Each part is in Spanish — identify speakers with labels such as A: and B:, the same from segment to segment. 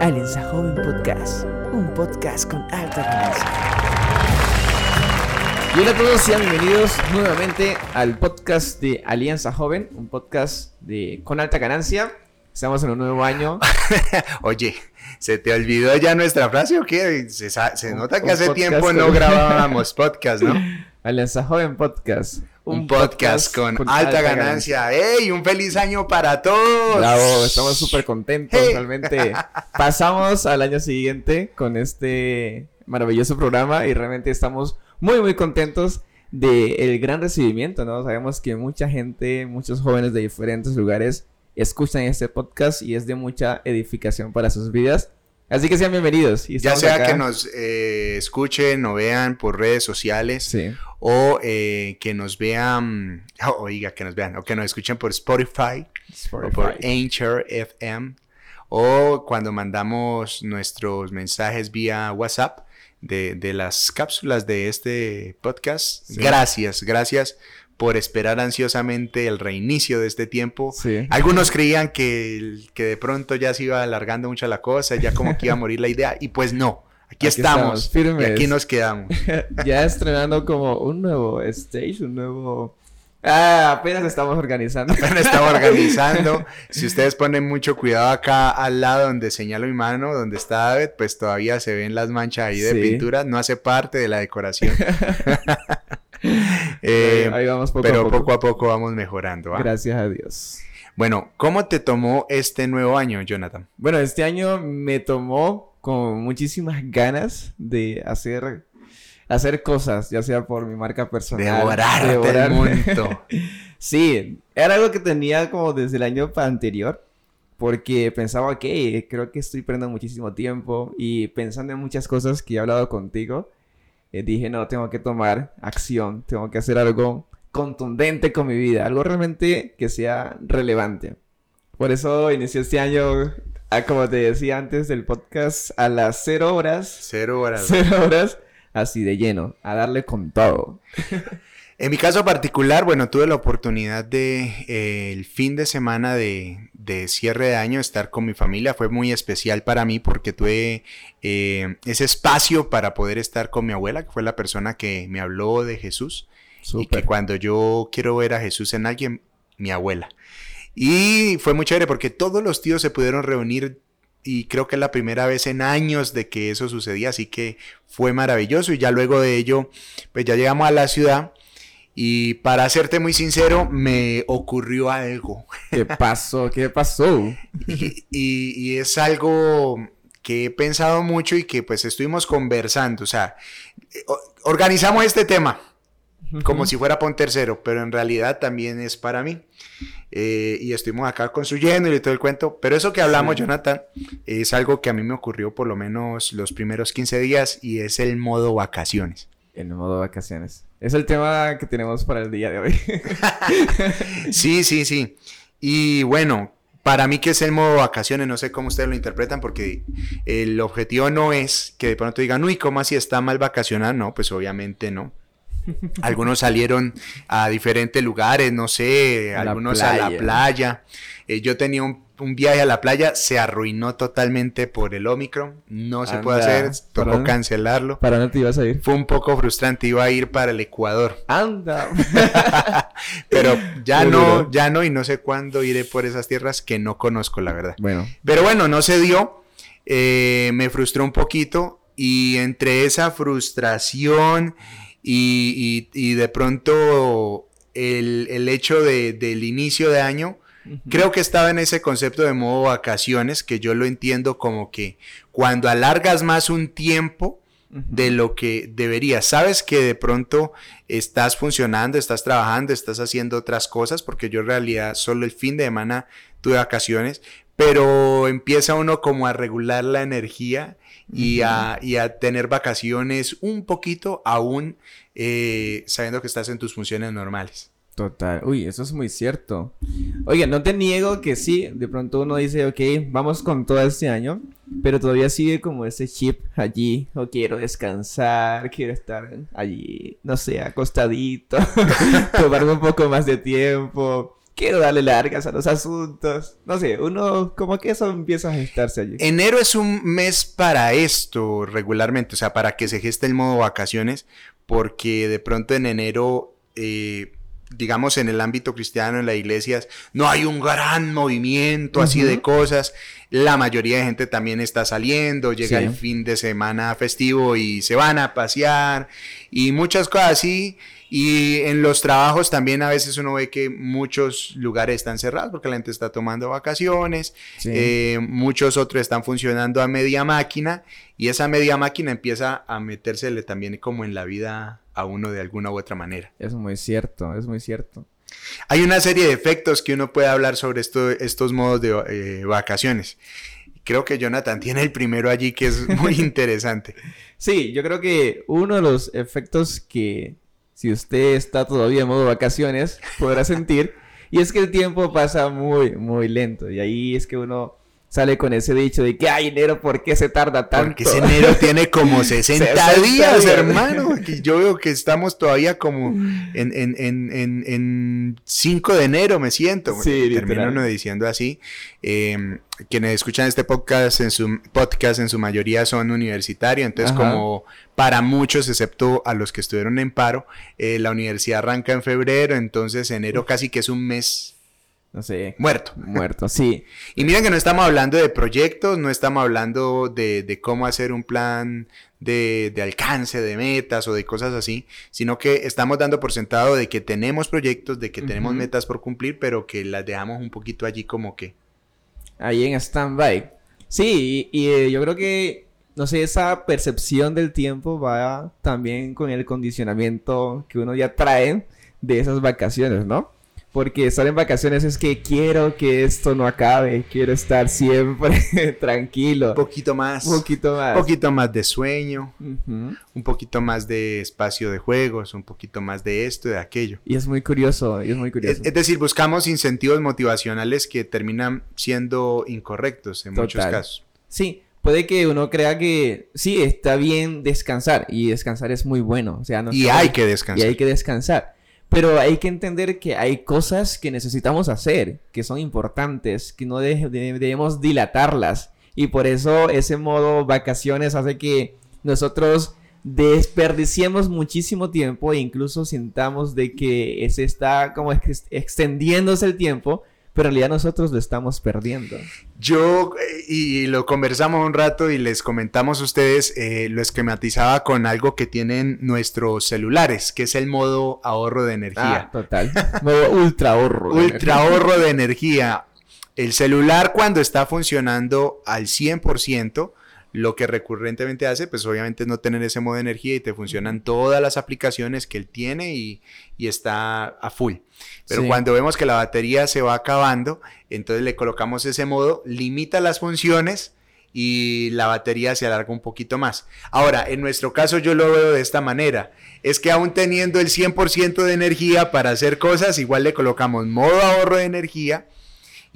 A: Alianza Joven Podcast, un podcast con alta ganancia. Y hola a todos, sean bienvenidos nuevamente al podcast de Alianza Joven, un podcast de con alta ganancia. Estamos en un nuevo año.
B: Oye, ¿se te olvidó ya nuestra frase o qué? Se, se nota que hace tiempo no grabábamos podcast, ¿no?
A: Alianza Joven Podcast.
B: Un, podcast, con, alta, ganancia. ¡Ey! ¡Un feliz año para todos!
A: Bravo, estamos súper contentos. Realmente pasamos al año siguiente con este maravilloso programa y realmente estamos muy, muy contentos del gran recibimiento, ¿no? Sabemos que mucha gente, muchos jóvenes de diferentes lugares escuchan este podcast y es de mucha edificación para sus vidas. Así que sean bienvenidos.
B: ya sea que nos eh, escuchen o vean por redes sociales o eh, que nos vean, oiga, que nos vean, o que nos escuchen por Spotify, o por Anchor FM o cuando mandamos nuestros mensajes vía WhatsApp de, las cápsulas de este podcast. Gracias, gracias por esperar ansiosamente el reinicio de este tiempo. Algunos creían que, que de pronto ya se iba alargando mucho la cosa, ya como que iba a morir la idea, y pues no. Aquí, estamos, y aquí nos quedamos.
A: ya estrenando como un nuevo stage, un nuevo... Ah, apenas estamos organizando.
B: Apenas estamos organizando. si ustedes ponen mucho cuidado acá al lado donde señalo mi mano, donde está David, pues todavía se ven las manchas ahí de pintura. No hace parte de la decoración. Eh, pero poco. a poco vamos mejorando.
A: Gracias a Dios.
B: Bueno, ¿cómo te tomó este nuevo año, Jonathan?
A: Bueno, este año me tomó con muchísimas ganas de hacer, hacer cosas, ya sea por mi marca personal.
B: Devorarte el mundo.
A: sí, era algo que tenía como desde el año anterior. Porque pensaba que creo que estoy perdiendo muchísimo tiempo y pensando en muchas cosas que he hablado contigo, eh, dije, no, tengo que tomar acción, tengo que hacer algo contundente con mi vida, algo realmente que sea relevante. Por eso inicié este año, ah, como te decía antes del podcast, a las cero horas.
B: Cero horas.
A: Cero horas, así de lleno, a darle con todo.
B: En mi caso particular, bueno, tuve la oportunidad de eh, el fin de semana de, de, cierre de año estar con mi familia. Fue muy especial para mí porque tuve eh, ese espacio para poder estar con mi abuela, que fue la persona que me habló de Jesús. Y que cuando yo quiero ver a Jesús en alguien, mi abuela. Y fue muy chévere porque todos los tíos se pudieron reunir y creo que es la primera vez en años de que eso sucedía, así que fue maravilloso y ya luego de ello, pues ya llegamos a la ciudad y para serte muy sincero, me ocurrió algo.
A: ¿Qué pasó? ¿Qué pasó?
B: y, es algo que he pensado mucho y que pues estuvimos conversando. O sea, organizamos este tema como si fuera para un tercero, pero en realidad también es para mí. Eh, y estuvimos acá construyendo y todo el cuento. Pero eso que hablamos, Jonathan, es algo que a mí me ocurrió por lo menos los primeros 15 días y es el modo vacaciones.
A: El modo vacaciones. Es el tema que tenemos para el día de hoy.
B: sí, sí, sí. Y bueno, para mí que es el modo vacaciones, no sé cómo ustedes lo interpretan, porque el objetivo no es que de pronto digan, uy, ¿cómo así está mal vacacionar? No, pues obviamente no. Algunos salieron a diferentes lugares, no sé, algunos a la playa. Eh, yo tenía un, viaje a la playa, se arruinó totalmente por el Omicron, no se puede hacer, tocó cancelarlo.
A: ¿Para dónde te ibas a ir?
B: Fue un poco frustrante, iba a ir para el Ecuador.
A: Anda.
B: Pero ya no, ya no, y no sé cuándo iré por esas tierras que no conozco, la verdad.
A: Bueno.
B: Pero bueno, no se dio, eh, me frustró un poquito, y entre esa frustración y, de pronto el, hecho del inicio de año, creo que estaba en ese concepto de modo vacaciones, que yo lo entiendo como que cuando alargas más un tiempo, de lo que deberías. Sabes que de pronto estás funcionando, estás trabajando, estás haciendo otras cosas, porque yo en realidad solo el fin de semana tuve vacaciones, pero empieza uno como a regular la energía y, a, tener vacaciones un poquito aún eh, sabiendo que estás en tus funciones normales.
A: Total, uy, eso es muy cierto. Oye, no te niego que sí, de pronto uno dice, ok, vamos con todo este año, pero todavía sigue como ese chip allí, o quiero descansar, quiero estar allí, no sé, acostadito, tomarme un poco más de tiempo, quiero darle largas a los asuntos. No sé, uno como que eso empieza a gestarse allí.
B: Enero es un mes para esto regularmente, o sea, para que se geste el modo vacaciones, porque de pronto en enero... Eh, digamos, en el ámbito cristiano, en las iglesias, no hay un gran movimiento así de cosas. La mayoría de gente también está saliendo, llega el fin de semana festivo y se van a pasear y muchas cosas así. Y en los trabajos también a veces uno ve que muchos lugares están cerrados porque la gente está tomando vacaciones, eh, muchos otros están funcionando a media máquina y esa media máquina empieza a metérsele también como en la vida a uno de alguna u otra manera.
A: Es muy cierto, es muy cierto.
B: Hay una serie de efectos que uno puede hablar sobre esto, estos modos de eh, vacaciones. Creo que Jonathan tiene el primero allí que es muy interesante.
A: sí, yo creo que uno de los efectos que si usted está todavía en modo vacaciones, podrá sentir. Y es que el tiempo pasa muy, muy lento. Y ahí es que uno sale con ese dicho de que, ay, enero, ¿por qué se tarda tanto?
B: Porque ese enero tiene como 60, días, hermano. yo veo que estamos todavía como en, en, en, en, 5 de enero, me siento. Sí, Termino uno diciendo así. Em, quienes escuchan este podcast en su podcast en su mayoría son universitarios, entonces como para muchos, excepto a los que estuvieron en paro, eh, la universidad arranca en febrero, entonces enero casi que es un mes
A: no sé.
B: Muerto.
A: Muerto, sí.
B: Y miren que no estamos hablando de proyectos, no estamos hablando de, cómo hacer un plan de, alcance, de metas o de cosas así, sino que estamos dando por sentado de que tenemos proyectos, de que tenemos metas por cumplir, pero que las dejamos un poquito allí como que...
A: Ahí en stand-by. Sí, y, eh, yo creo que, no sé, esa percepción del tiempo va también con el condicionamiento que uno ya trae de esas vacaciones, ¿no? Porque estar en vacaciones es que quiero que esto no acabe, quiero estar siempre tranquilo.
B: Un poquito más.
A: Un poquito más.
B: Un poquito más de sueño, un poquito más de espacio de juegos, un poquito más de esto, y de aquello.
A: Y es muy curioso, y es muy curioso.
B: Es, decir, buscamos incentivos motivacionales que terminan siendo incorrectos en muchos casos.
A: Sí, puede que uno crea que sí, está bien descansar, y descansar es muy bueno. O sea, no
B: y hay que descansar.
A: Y hay que descansar. Pero hay que entender que hay cosas que necesitamos hacer, que son importantes, que no debemos dilatarlas. Y por eso ese modo vacaciones hace que nosotros desperdiciemos muchísimo tiempo e incluso sintamos de que se está como extendiéndose el tiempo pero en realidad nosotros lo estamos perdiendo.
B: Yo, eh, y lo conversamos un rato y les comentamos a ustedes, eh, lo esquematizaba con algo que tienen nuestros celulares, que es el modo ahorro de energía.
A: Ah, total. modo ultra ahorro.
B: ultra ahorro de energía. El celular cuando está funcionando al 100%, lo que recurrentemente hace, pues obviamente es no tener ese modo de energía y te funcionan todas las aplicaciones que él tiene y, está a full. Pero cuando vemos que la batería se va acabando, entonces le colocamos ese modo, limita las funciones y la batería se alarga un poquito más. Ahora, en nuestro caso yo lo veo de esta manera. Es que aún teniendo el 100% de energía para hacer cosas, igual le colocamos modo ahorro de energía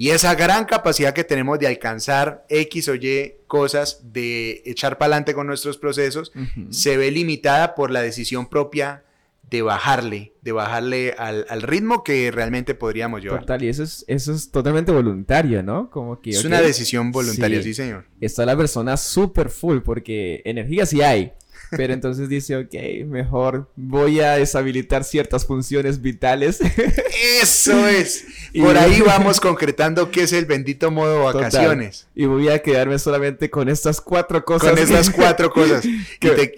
B: y esa gran capacidad que tenemos de alcanzar X o Y cosas, de echar para adelante con nuestros procesos, se ve limitada por la decisión propia de bajarle, de bajarle al, ritmo que realmente podríamos llevar.
A: Total, y eso es, eso es totalmente voluntario, ¿no? Como que...
B: Es una decisión voluntaria, sí, señor.
A: Está la persona súper full porque energía sí hay, pero entonces dice, ok, mejor voy a deshabilitar ciertas funciones vitales.
B: Eso es. Por ahí vamos concretando qué es el bendito modo vacaciones.
A: Y voy a quedarme solamente con estas cuatro cosas.
B: Con estas cuatro cosas.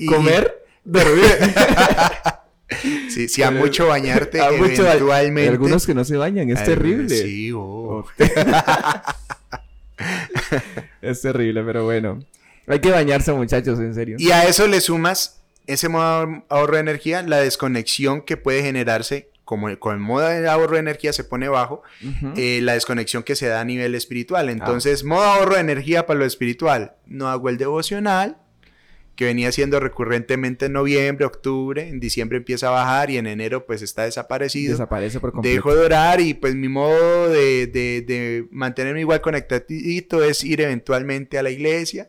A: comer, dormir.
B: Sí, sí, a mucho bañarte a eventualmente.
A: algunos que no se bañan, es terrible.
B: Sí, oh.
A: es terrible, pero bueno. Hay que bañarse, muchachos, en serio.
B: Y a eso le sumas ese modo ahorro de energía, la desconexión que puede generarse, como con el modo de ahorro de energía se pone bajo, eh, la desconexión que se da a nivel espiritual. Ah. Entonces, modo ahorro de energía para lo espiritual. No hago el devocional, que venía siendo recurrentemente en noviembre, octubre, en diciembre empieza a bajar y en enero pues está desaparecido.
A: Desaparece por completo.
B: Dejo de orar y pues mi modo de, de, de mantenerme igual conectadito es ir eventualmente a la iglesia,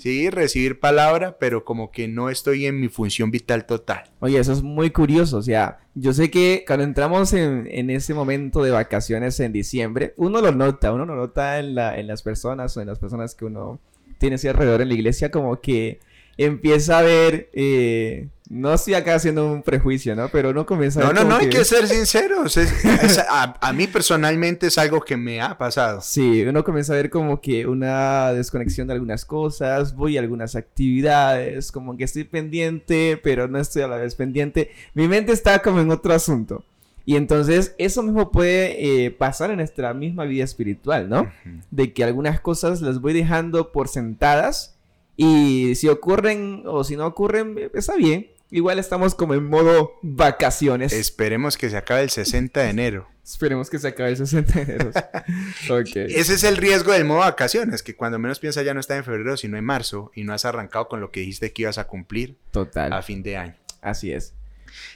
B: sí, recibir palabra, pero como que no estoy en mi función vital total.
A: Oye, eso es muy curioso. O sea, yo sé que cuando entramos en, en ese momento de vacaciones en diciembre, uno lo nota, uno lo nota en, la, en las personas o en las personas que uno tiene así alrededor en la iglesia, como que empieza a ver, eh, no estoy acá haciendo un prejuicio, ¿no? Pero uno comienza a
B: No,
A: ver
B: no, no, hay que ser sinceros. es- es- a, a mí personalmente es algo que me ha pasado.
A: Sí, uno comienza a ver como que una desconexión de algunas cosas, voy a algunas actividades, como que estoy pendiente, pero no estoy a la vez pendiente. Mi mente está como en otro asunto. Y entonces eso mismo puede eh, pasar en nuestra misma vida espiritual, ¿no? De que algunas cosas las voy dejando por sentadas y si ocurren o si no ocurren, está bien. Igual estamos como en modo vacaciones.
B: Esperemos que se acabe el 60 de enero.
A: Esperemos que se acabe el 60 de enero. ok.
B: Ese es el riesgo del modo vacaciones, que cuando menos piensas ya no está en febrero, sino en marzo, y no has arrancado con lo que dijiste que ibas a cumplir
A: Total.
B: a fin de año.
A: Así es.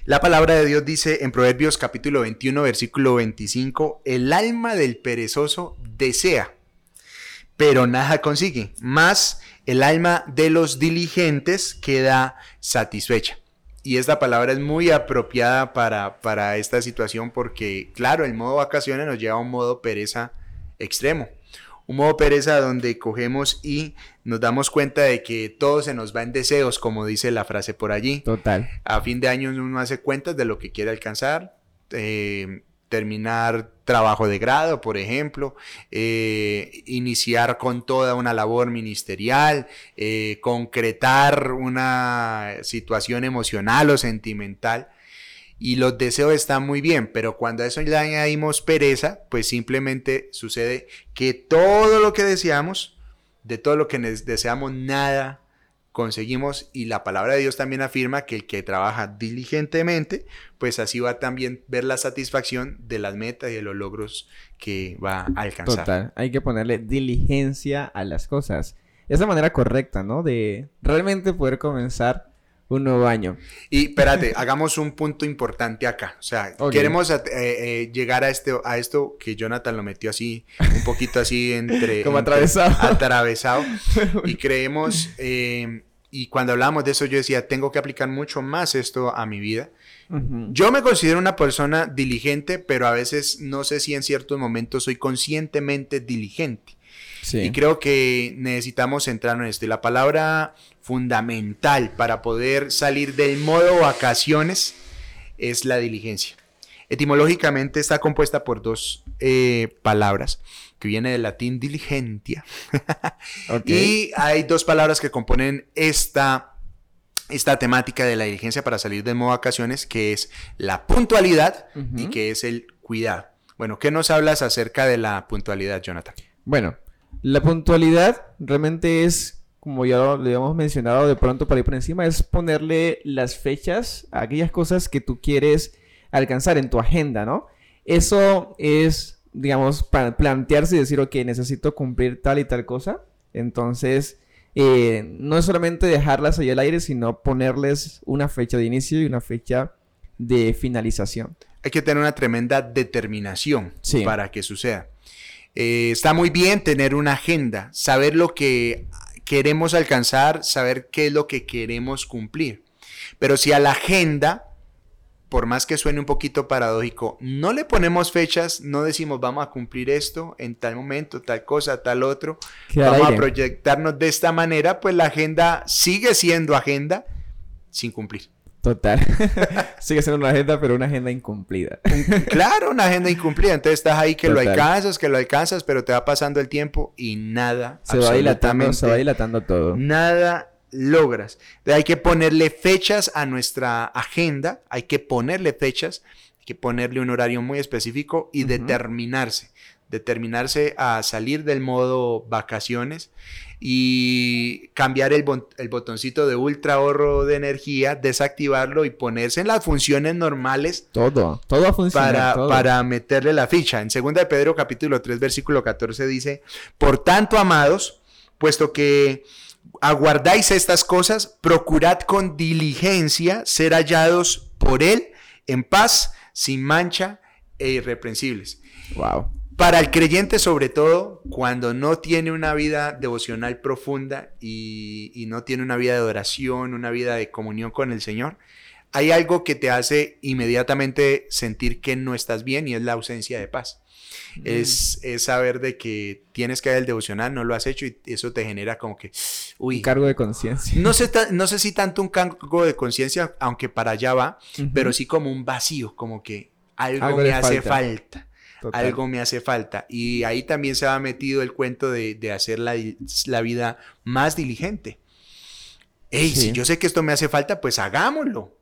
B: La palabra de Dios dice en Proverbios capítulo 21, versículo 25, el alma del perezoso desea, pero nada consigue, más el alma de los diligentes queda satisfecha. Y esta palabra es muy apropiada para, para esta situación porque, claro, el modo vacaciones nos lleva a un modo pereza extremo. Un modo pereza donde cogemos y nos damos cuenta de que todo se nos va en deseos, como dice la frase por allí.
A: Total.
B: A fin de año uno hace cuentas de lo que quiere alcanzar, eh, terminar trabajo de grado, por ejemplo, eh, iniciar con toda una labor ministerial, eh, concretar una situación emocional o sentimental. Y los deseos están muy bien, pero cuando a eso le añadimos pereza, pues simplemente sucede que todo lo que deseamos, de todo lo que deseamos, nada conseguimos y la palabra de Dios también afirma que el que trabaja diligentemente, pues así va también ver la satisfacción de las metas y de los logros que va a alcanzar.
A: Total. Hay que ponerle diligencia a las cosas. Es la manera correcta, ¿no? De realmente poder comenzar un nuevo año.
B: Y espérate, hagamos un punto importante acá. O sea, queremos eh, eh, llegar a, este, a esto que Jonathan lo metió así, un poquito así entre...
A: Como
B: entre-
A: atravesado.
B: atravesado. y creemos, eh, y cuando hablábamos de eso yo decía, tengo que aplicar mucho más esto a mi vida. Yo me considero una persona diligente, pero a veces no sé si en ciertos momentos soy conscientemente diligente.
A: Sí.
B: Y creo que necesitamos centrarnos en esto. Y la palabra fundamental para poder salir del modo vacaciones es la diligencia. Etimológicamente está compuesta por dos eh, palabras, que viene del latín diligentia. Y hay dos palabras que componen esta, esta temática de la diligencia para salir del modo vacaciones, que es la puntualidad y que es el cuidado. Bueno, ¿qué nos hablas acerca de la puntualidad, Jonathan?
A: Bueno, la puntualidad realmente es, como ya lo, lo habíamos mencionado de pronto para ir por encima, es ponerle las fechas a aquellas cosas que tú quieres alcanzar en tu agenda, ¿no? Eso es, digamos, para plantearse y decir, ok, necesito cumplir tal y tal cosa. Entonces, eh, no es solamente dejarlas ahí al aire, sino ponerles una fecha de inicio y una fecha de finalización.
B: Hay que tener una tremenda determinación
A: Sí.
B: para que suceda. Eh, está muy bien tener una agenda, saber lo que queremos alcanzar, saber qué es lo que queremos cumplir. Pero si a la agenda, por más que suene un poquito paradójico, no le ponemos fechas, no decimos vamos a cumplir esto en tal momento, tal cosa, tal otro,
A: Queda
B: vamos a proyectarnos de esta manera, pues la agenda sigue siendo agenda sin cumplir.
A: Total. Sigue siendo una agenda, pero una agenda incumplida.
B: Claro, una agenda incumplida. Entonces estás ahí que lo
A: Total.
B: alcanzas, que lo alcanzas, pero te va pasando el tiempo y nada.
A: Se va dilatando, se va dilatando todo.
B: Nada logras. Hay que ponerle fechas a nuestra agenda, hay que ponerle fechas, hay que ponerle un horario muy específico y determinarse. Determinarse a salir del modo vacaciones y cambiar el, botoncito de ultra ahorro de energía, desactivarlo y ponerse en las funciones normales
A: Todo, todo
B: para,
A: todo.
B: para meterle la ficha. En 2 de Pedro capítulo 3 versículo 14 dice, por tanto, amados, puesto que aguardáis estas cosas, procurad con diligencia ser hallados por Él en paz, sin mancha e irreprensibles.
A: Wow.
B: Para el creyente, sobre todo, cuando no tiene una vida devocional profunda y, y, no tiene una vida de oración, una vida de comunión con el Señor, hay algo que te hace inmediatamente sentir que no estás bien y es la ausencia de paz. Mm. Es, es, saber de que tienes que hacer el devocional, no lo has hecho y eso te genera como que,
A: uy. Un cargo de conciencia.
B: No sé, no sé si tanto un cargo de conciencia, aunque para allá va, pero sí como un vacío, como que algo, me hace falta. Algo me hace falta. Y ahí también se ha metido el cuento de, de hacer la, la, vida más diligente. Hey, si yo sé que esto me hace falta, pues hagámoslo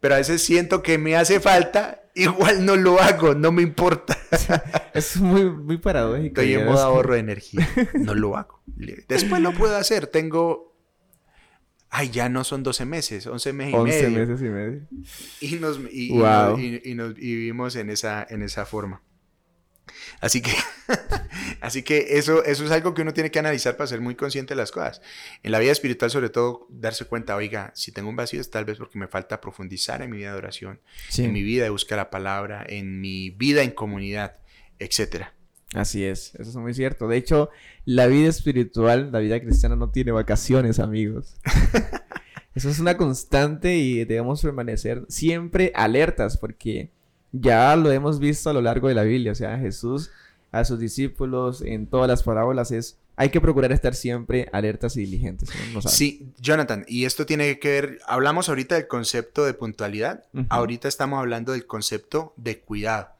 B: pero a veces siento que me hace falta, igual no lo hago, no me importa.
A: es muy, muy paradójico.
B: Estoy en modo ahorro de energía, no lo hago. Después lo puedo hacer, tengo... Ay, ya no son 12 meses, 11 meses y 11
A: meses y medio.
B: Y nos, y, y, nos, y vivimos en esa, en esa forma. Así que, así que eso, eso es algo que uno tiene que analizar para ser muy consciente de las cosas. En la vida espiritual, sobre todo, darse cuenta, oiga, si tengo un vacío es tal vez porque me falta profundizar en mi vida de oración, en mi vida de buscar la palabra, en mi vida en comunidad, etcétera.
A: Así es, eso es muy cierto. De hecho, la vida espiritual, la vida cristiana no tiene vacaciones, amigos. eso es una constante y debemos permanecer siempre alertas porque ya lo hemos visto a lo largo de la Biblia, o sea, Jesús a sus discípulos en todas las parábolas es hay que procurar estar siempre alertas y diligentes.
B: sí, Jonathan, y esto tiene que ver, hablamos ahorita del concepto de puntualidad, ahorita estamos hablando del concepto de cuidado.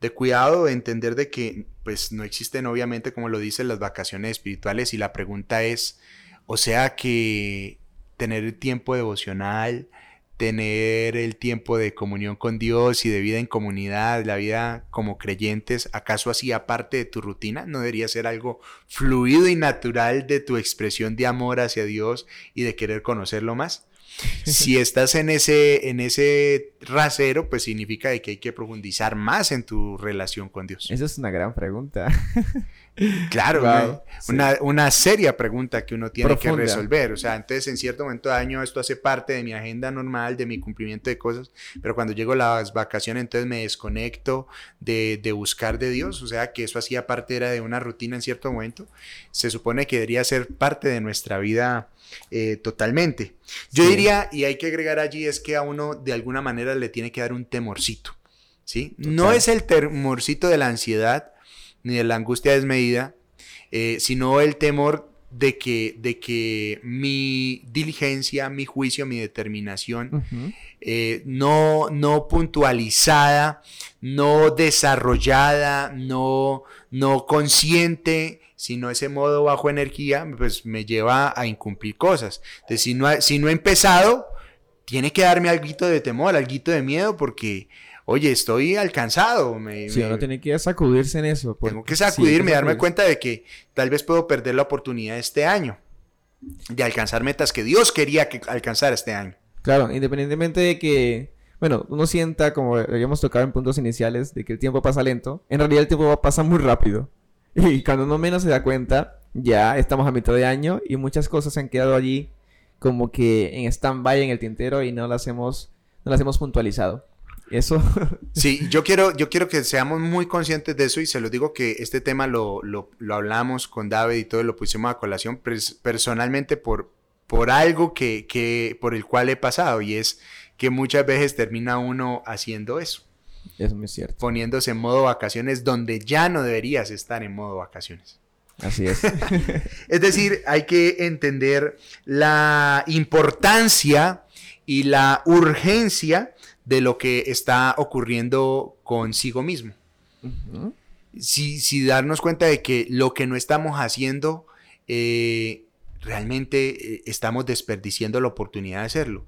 B: De cuidado, de entender de que pues no existen obviamente como lo dicen las vacaciones espirituales y la pregunta es, o sea que tener tiempo devocional, tener el tiempo de comunión con Dios y de vida en comunidad, la vida como creyentes, ¿acaso hacía parte de tu rutina? ¿No debería ser algo fluido y natural de tu expresión de amor hacia Dios y de querer conocerlo más? Si estás en ese, en ese rasero, pues significa que hay que profundizar más en tu relación con Dios.
A: Esa es una gran pregunta.
B: Claro, una, seria pregunta que uno tiene que resolver. O sea, entonces en cierto momento de año esto hace parte de mi agenda normal, de mi cumplimiento de cosas, pero cuando llego las vacaciones entonces me desconecto de, buscar de Dios. O sea, que eso hacía parte era de una rutina en cierto momento. Se supone que debería ser parte de nuestra vida eh, totalmente. Yo diría, y hay que agregar allí, es que a uno de alguna manera le tiene que dar un temorcito. ¿Sí? No es el temorcito de la ansiedad, ni de la angustia desmedida, eh, sino el temor de que, de que mi diligencia, mi juicio, mi determinación, eh, no, no puntualizada, no desarrollada, no, no consciente, sino ese modo bajo energía, pues me lleva a incumplir cosas. Entonces, si no, si no he empezado, tiene que darme algo de temor, algo de miedo, porque oye, estoy alcanzado. Me,
A: sí, uno tiene que sacudirse en eso.
B: Tengo que sacudirme, y darme cuenta de que tal vez puedo perder la oportunidad este año de alcanzar metas que Dios quería que alcanzar este año.
A: Claro, independientemente de que, bueno, uno sienta, como habíamos tocado en puntos iniciales, de que el tiempo pasa lento, en realidad el tiempo pasa muy rápido. Y cuando uno menos se da cuenta, ya estamos a mitad de año y muchas cosas se han quedado allí como que en stand-by en el tintero y no las hemos, no las hemos puntualizado. Eso.
B: sí, yo quiero, yo quiero que seamos muy conscientes de eso y se lo digo que este tema lo, lo, lo hablamos con David y todo, lo pusimos a colación personalmente por, por algo que, que, por el cual he pasado y es que muchas veces termina uno haciendo eso.
A: Es muy cierto.
B: Poniéndose en modo vacaciones donde ya no deberías estar en modo vacaciones.
A: Así es.
B: es decir, hay que entender la importancia y la urgencia de lo que está ocurriendo consigo mismo. si, darnos cuenta de que lo que no estamos haciendo, eh, realmente eh, estamos desperdiciando la oportunidad de hacerlo.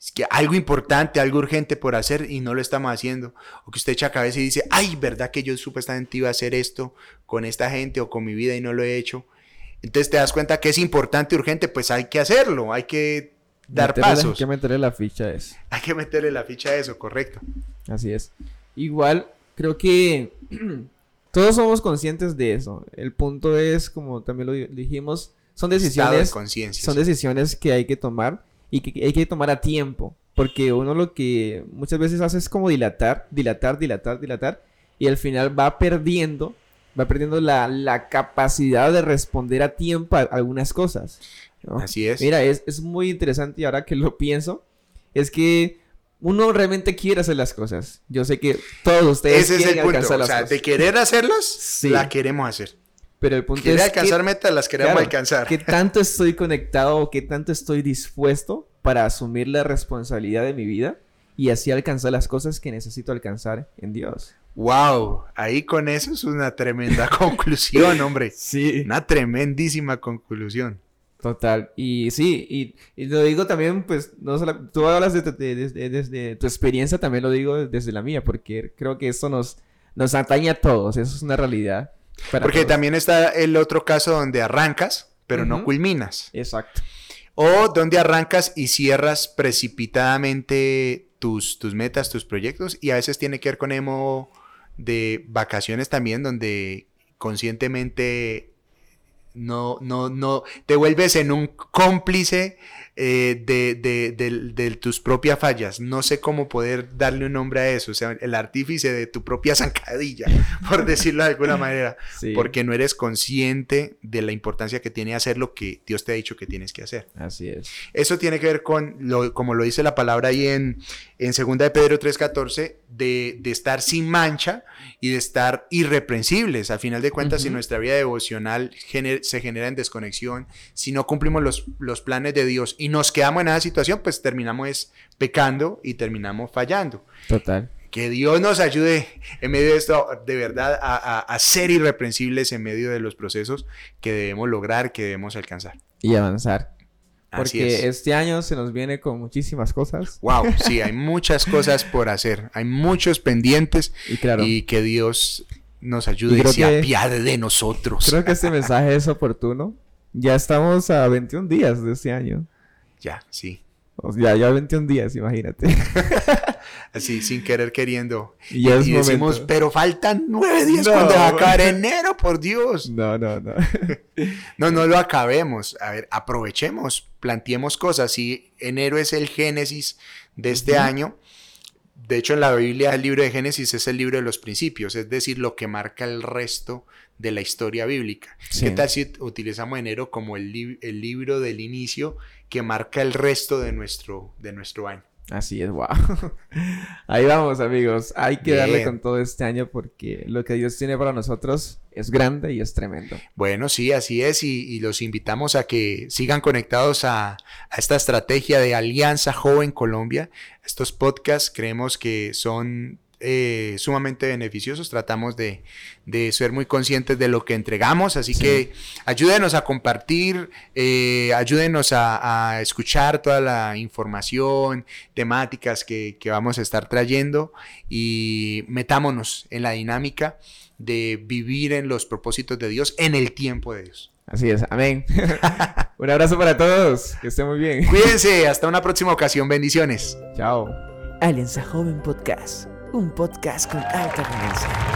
B: Es que algo importante, algo urgente por hacer y no lo estamos haciendo. O que usted echa cabeza y dice, ay, ¿verdad que yo supuestamente iba a hacer esto con esta gente o con mi vida y no lo he hecho? Entonces te das cuenta que es importante, urgente, pues hay que hacerlo, hay que dar pasos.
A: Hay que meterle la ficha a eso.
B: Hay que meterle la ficha a eso, correcto.
A: Así es. Igual, creo que todos somos conscientes de eso. El punto es, como también lo dijimos, son decisiones,
B: conciencia.
A: son decisiones que hay que tomar y que hay que tomar a tiempo, porque uno lo que muchas veces hace es como dilatar, dilatar, dilatar, dilatar, y al final va perdiendo, va perdiendo la, la capacidad de responder a tiempo a algunas cosas.
B: Así es.
A: Mira, es, es muy interesante y ahora que lo pienso, es que uno realmente quiere hacer las cosas. Yo sé que todos ustedes
B: Ese es
A: quieren
B: el punto.
A: alcanzar
B: O
A: las
B: sea,
A: cosas.
B: de querer hacerlas,
A: Sí.
B: la queremos hacer.
A: Pero el punto
B: Querer
A: es
B: alcanzar
A: que,
B: metas, las queremos
A: claro,
B: alcanzar.
A: qué tanto estoy conectado o qué tanto estoy dispuesto para asumir la responsabilidad de mi vida y así alcanzar las cosas que necesito alcanzar en Dios.
B: Wow, ahí con eso es una tremenda conclusión, hombre.
A: Sí.
B: Una tremendísima conclusión.
A: Total. Y sí, y, y lo digo también, pues, no solo, tú hablas de, tu- de- de- de- desde tu experiencia, también lo digo desde la mía, porque creo que eso nos, nos atañe a todos, eso es una realidad.
B: Porque
A: todos.
B: también está el otro caso donde arrancas, pero no culminas.
A: Exacto.
B: O donde arrancas y cierras precipitadamente tus, tus metas, tus proyectos. Y a veces tiene que ver con emo de vacaciones también, donde conscientemente no, no, no, te vuelves en un cómplice eh, de, de- de- de tus propias fallas. No sé cómo poder darle un nombre a eso. O sea, el artífice de tu propia zancadilla, por decirlo de alguna manera.
A: Sí.
B: Porque no eres consciente de la importancia que tiene hacer lo que Dios te ha dicho que tienes que hacer.
A: Así es.
B: Eso tiene que ver con, lo, como lo dice la palabra ahí en, en 2 de Pedro 3.14, de, de estar sin mancha y de estar irreprensibles. Al final de cuentas, si nuestra vida devocional gener- se genera en desconexión, si no cumplimos los, los planes de Dios y nos quedamos en esa situación, pues terminamos es pecando y terminamos fallando.
A: Total.
B: Que Dios nos ayude en medio de esto, de verdad, a, a- a ser irreprensibles en medio de los procesos que debemos lograr, que debemos alcanzar.
A: Y avanzar.
B: Así
A: Porque
B: es.
A: este año se nos viene con muchísimas cosas.
B: Wow, sí, hay muchas cosas por hacer, hay muchos pendientes
A: Y claro,
B: y que Dios nos ayude
A: Y
B: y, se apiade de nosotros.
A: creo que este mensaje es oportuno. Ya estamos a 21 días de este año.
B: Ya, sí,
A: sea, ya 21 días, imagínate.
B: así sin querer queriendo.
A: Y ya es
B: y decimos,
A: momento.
B: pero faltan nueve días
A: No.
B: cuando va a acabar enero, por Dios.
A: No, no, no.
B: No, no lo acabemos. A ver, aprovechemos, planteemos cosas. Si enero es el génesis de este año, de hecho en la Biblia el libro de Génesis es el libro de los principios, es decir, lo que marca el resto de la historia bíblica.
A: Sí.
B: ¿Qué tal si utilizamos enero como el, li- el libro del inicio que marca el resto de nuestro, de nuestro año?
A: Así es, wow. Ahí vamos, amigos. Hay que darle con todo este año porque lo que Dios tiene para nosotros es grande y es tremendo.
B: Bueno, sí, así es, y, y los invitamos a que sigan conectados a, a esta estrategia de Alianza Joven Colombia. Estos podcasts creemos que son eh, sumamente beneficiosos, tratamos de, de ser muy conscientes de lo que entregamos, así
A: Sí.
B: que ayúdenos a compartir, eh, ayúdenos a, a escuchar toda la información, temáticas que, que vamos a estar trayendo y metámonos en la dinámica de vivir en los propósitos de Dios en el tiempo de Dios.
A: Así es, amén. Un abrazo para todos. Que estén muy bien.
B: Cuídense, hasta una próxima ocasión, bendiciones.
A: Chao.
C: Alianza Joven Podcast, un podcast con alta.